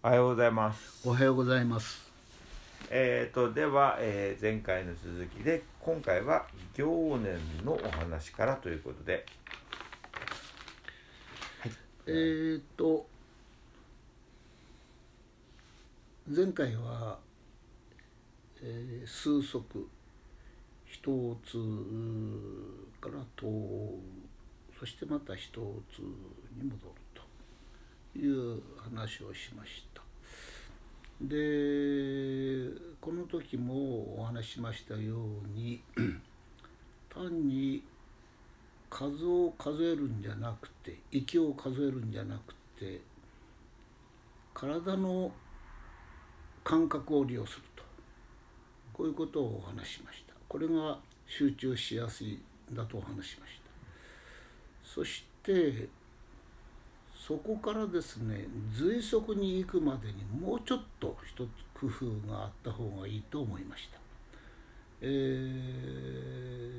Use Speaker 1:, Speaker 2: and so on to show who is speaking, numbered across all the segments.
Speaker 1: おはようございます。
Speaker 2: おはようございます。
Speaker 1: えー、とでは、えー前回の続きで今回は行年のお話からということで、
Speaker 2: えーっと前回は、えー数則一つから問うそしてまた一つに戻るという話をしました。でこの時もお話ししましたように 単に数を数えるんじゃなくて息を数えるんじゃなくて体の感覚を利用すると。こういうことをお話ししました。これが集中しやすいんだとお話ししました。そしてそこからですね随足に行くまでにもうちょっと一つ工夫があった方がいいと思いました。えー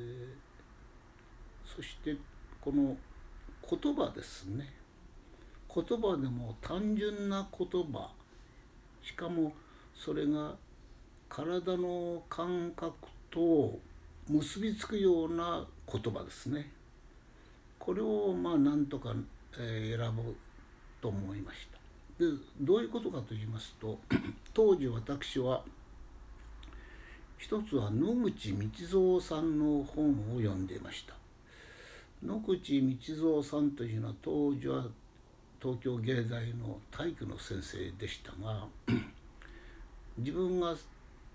Speaker 2: そしてこの言葉ですね。言葉でも単純な言葉。しかもそれが体の感覚と結びつくような言葉ですね。これをまあなんとか、え選ぼうと思いました。でどういうことかと言いますと 当時私は一つは野口道三さんの本を読んでいました。野口道三さんというのは当時は東京芸大の体育の先生でしたが 自分が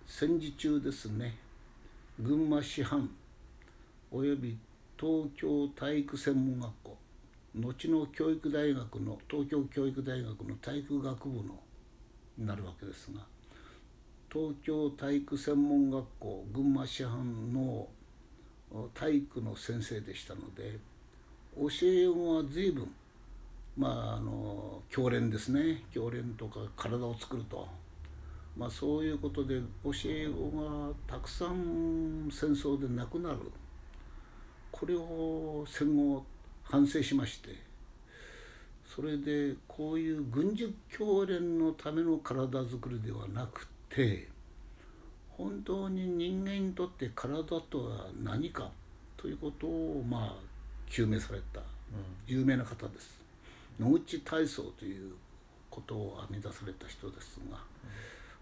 Speaker 2: 戦時中ですね群馬師範および東京体育専門学校後の教育大学の東京教育大学の体育学部のになるわけですが東京体育専門学校群馬師範の体育の先生でしたので教え子は随分まああの教練ですね。教練とか体を作ると、まあ、そういうことで教え子がたくさん戦争で亡くなる。これを戦後反省しましてそれでこういう軍事教練のための体づくりではなくて本当に人間にとって体とは何かということをまあ究明された有名な方です。野口体操ということを編み出された人ですが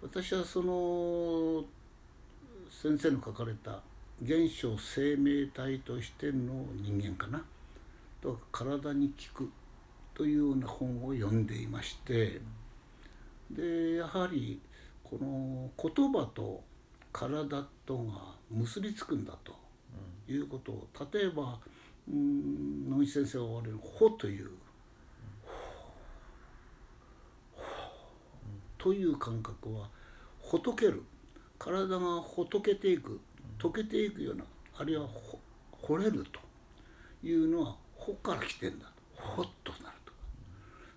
Speaker 2: 私はその先生の書かれた「現象生命体としての人間かな」と「体に効く」というような本を読んでいましてでやはりこの言葉と体とが結びつくんだということを例えばうん野口先生がおられる「ほ」というという感覚はほどける。体がほどけていく溶けていくようなあるいはほ惚れるというのは「ほ」から来てんだとほっとなるとか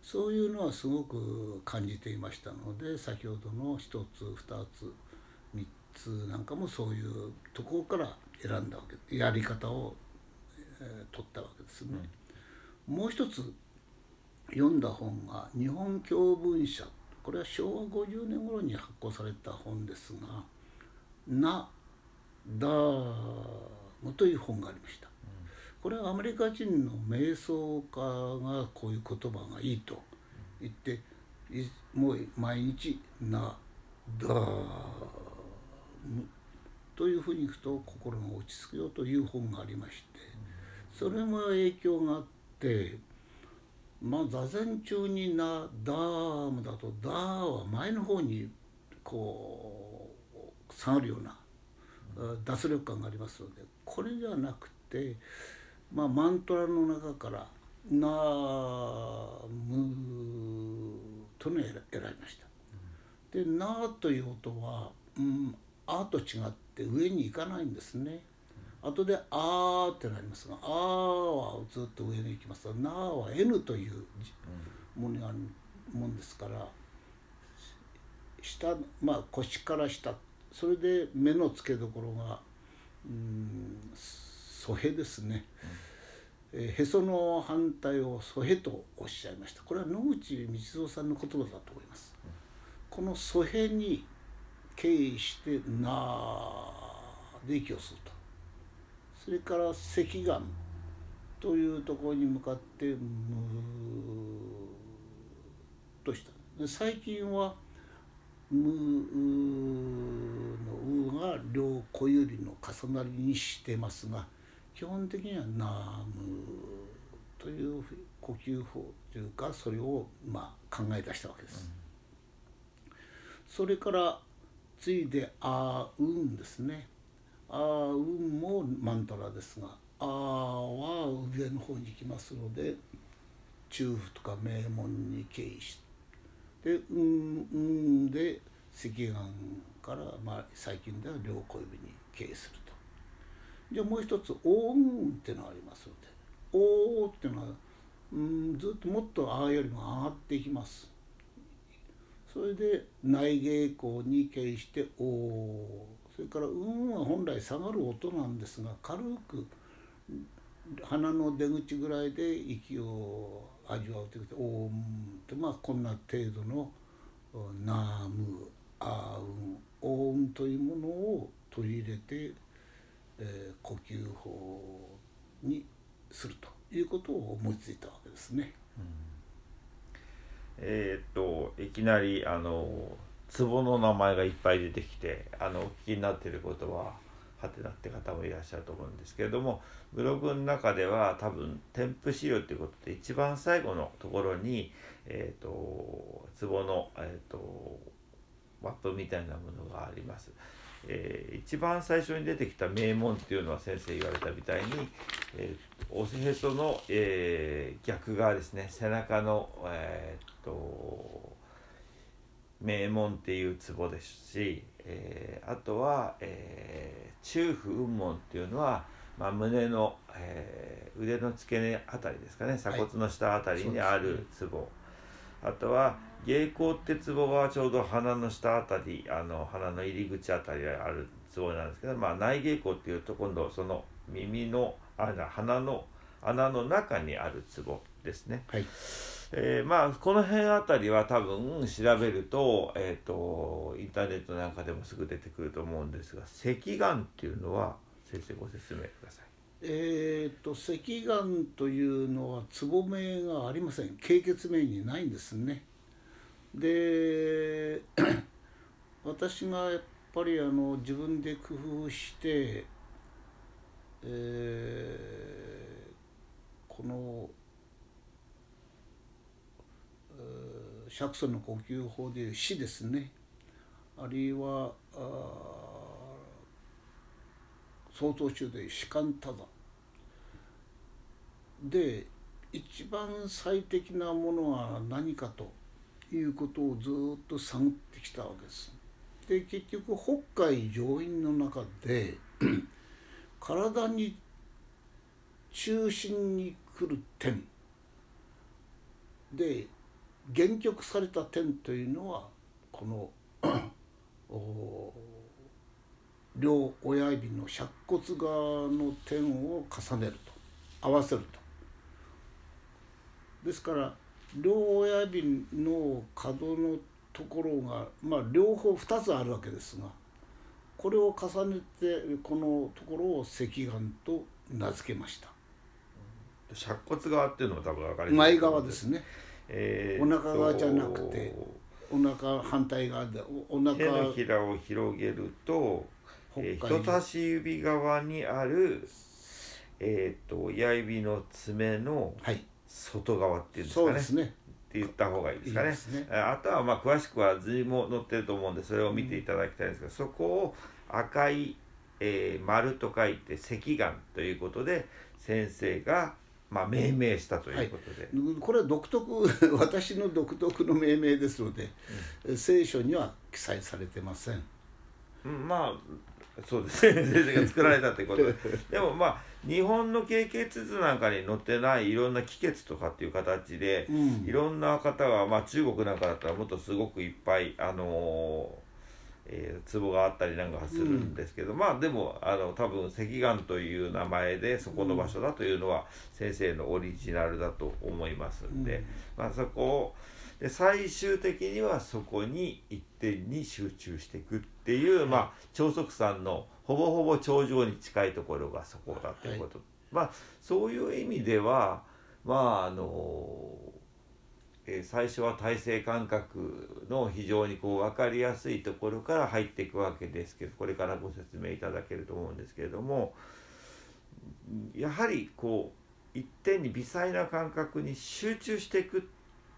Speaker 2: そういうのはすごく感じていましたので先ほどの一つ二つ三つなんかもそういうところから選んだわけやり方を、えー取ったわけですね。もう一つ読んだ本が「日本教文社」これは昭和50年頃に発行された本ですが「なだむ」という本がありました。これはアメリカ人の瞑想家がこういう言葉がいいと言ってもう毎日「なだむ」というふうにいくと心が落ち着くよという本がありましてそれも影響があってまあ座禅中にな「ダーム」だと「ダー」は前の方にこう下がるような脱力感がありますのでこれじゃなくて、まあ、マントラの中から「なむ」というのを選選びました。で「な」という音は「うん」「あ」と違って上に行かないんですね。後で「あ」ってなりますが「あ」はずっと上に行きますが「な」は「N」というものがあるもんですから下まあ腰から下それで目の付けどころがうん蘇へですね、へその反対を蘇へとおっしゃいました。これは野口道三さんの言葉だと思います。この蘇辺に経緯して「な」で息を吸うと。それから赤眼というところに向かって「む」とした。で最近は「む」の「う」が両小指の重なりにしてますが基本的には「なむ」という呼吸法というかそれをまあ考え出したわけです。それから次いで「あうん」ですね。あうんもマントラですが「あ」は上の方に行きますので中府とか名門に経緯してで「うん」うんで赤眼から、まあ、最近では両小指に経緯する。じゃあもう一つ「おうん」ってのがありますので「お」ってのはうんずっともっとあよりも上がっていきます。それで内芸項に形して「お」それから「うん」は本来下がる音なんですが軽く鼻の出口ぐらいで息を味わうということで「おん」ってまあこんな程度の「なむ」「あうん」「おん」というものを取り入れて、えー、呼吸法にするということを思いついたわけですね。うん
Speaker 1: えー、っといきなりあの壺の名前がいっぱい出てきてあのお聞きになっていることははてなって方もいらっしゃると思うんですけれどもブログの中では多分添付資料ということで一番最後のところに、えーと、壺の、えーとマップみたいなものがあります。えー、一番最初に出てきた名門っていうのは先生言われたみたいに、えー、おへその、えー、逆側ですね背中の、えー、っと名門っていうツボですし、えー、あとは、えー、中府雲門っていうのは、まあ、胸の、えー、腕の付け根あたりですかね鎖骨の下あたりにあるツボ、はいあとは芸光ってツボはちょうど鼻の下あたりあの鼻の入り口あたりにあるツボなんですけど、まあ、内芸光っていうと今度その耳のあ鼻の穴の中にあるツボですね。
Speaker 2: はい
Speaker 1: えー、まあこの辺あたりは多分調べると,、えーと、インターネットなんかでもすぐ出てくると思うんですが赤眼っていうのは先生ご説明ください。
Speaker 2: えーと、赤眼というのはつぼめがありません。経血面にないんですね。で 私がやっぱりあの自分で工夫して、えー、この、えー、釈尊の呼吸法でいう死ですね。あるいは相当中で士官多山で一番最適なものは何かということをずっと探ってきたわけです。で結局北海上院の中で 体に中心に来る点で限局された点というのはこの 両親指の尺骨側の点を重ねると合わせるとですから両親指の角のところが、まあ、両方2つあるわけですがこれを重ねてこのところを赤眼と名付けました。
Speaker 1: 尺骨側っていうのも多分分かり
Speaker 2: ます前側ですね、えー、お腹側じゃなくてお腹反対側でお腹
Speaker 1: 手のひらを広げると、えー、人差し指側にあるえーと、と親指の爪の、はい外側っていうんですかね。ねって言った方がいいですかね。いいねあとはまあ詳しくは図も載ってると思うんでそれを見ていただきたいんですが、うん、そこを赤い、えー、丸と書いて赤眼ということで先生がまあ命名したということで、
Speaker 2: はい、これは独特 私の独特の命名ですので、うん、聖書には記載されてません。
Speaker 1: うん、まあそうです。ね先生が作られたということ。ででもまあ日本の経血図なんかに載ってないいろんな気血とかっていう形で、うん、いろんな方が、まあ、中国なんかだったらもっとすごくいっぱいあのーえー、壺があったりなんかするんですけど、うん、まあでもあの多分赤眼という名前でそこの場所だというのは先生のオリジナルだと思いますんで、うん、まあそこをでで最終的にはそこに一点に集中していくっていう、まあ長足山のほぼほぼ頂上に近いところがそこだということ、まあそういう意味ではまああのえー最初は体制感覚の非常にこう分かりやすいところから入っていくわけですけどこれからご説明いただけると思うんですけれどもやはりこう一点に微細な感覚に集中していく、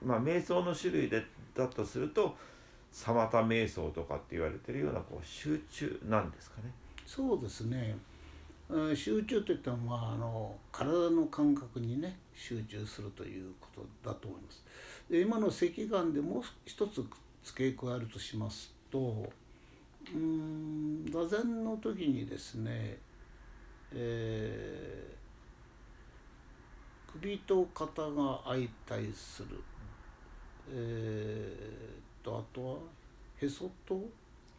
Speaker 1: まあ、瞑想の種類でだとするとサマタ瞑想とかって言われてるようなこう集中なんですかね。
Speaker 2: そうですね集中といったのはあの体の感覚にね集中するということだと思います。で今の赤眼でもう一つ付け加えるとしますとうん座禅の時にですね、えー首と肩が相対する、えー、とあとはへそと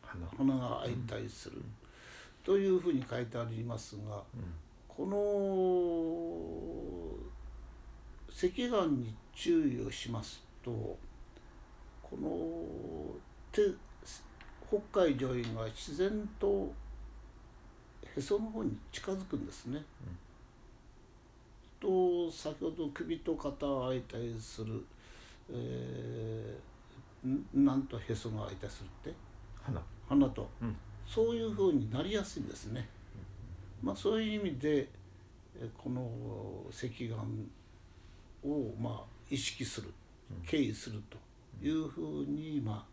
Speaker 1: 鼻。
Speaker 2: 鼻が相対する、というふうに書いてありますがこの赤眼に注意をしますとこの手北海上院が自然とへその方に近づくんですね。と先ほど首と肩が相対する、えーんなんとへそが相対するって？
Speaker 1: 鼻。
Speaker 2: 鼻と、
Speaker 1: うん。
Speaker 2: そういうふうになりやすいんですね。まあ、そういう意味でえこの赤眼をまあ意識する敬意するというふうにま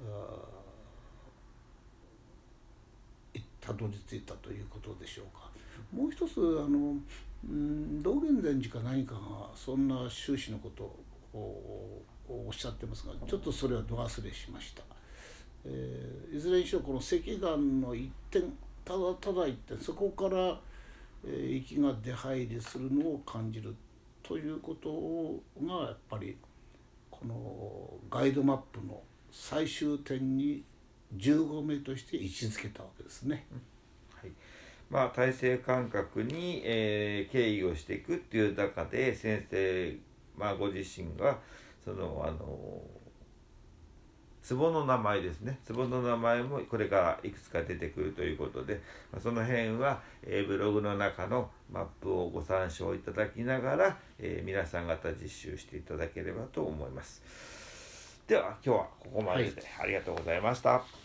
Speaker 2: あたどり着いたということでしょうか。もう一つあのうん道元禅師か何かがそんな終始のことをおっしゃってますがちょっとそれはど忘れしました。えーいずれにしろこの赤眼の一点ただただ一点そこから、えー息が出入りするのを感じるということがやっぱりこのガイドマップの最終点に15名として位置づけたわけですね。
Speaker 1: はいまあ、体制感覚に、えー敬意をしていくっていう中で先生、まあ、ご自身がそのあの壺の名前ですね壺の名前もこれからいくつか出てくるということで、まあ、その辺は、えーブログの中のマップをご参照いただきながら、えー皆さん方実習していただければと思います。では今日はここまでで、ありがとうございました。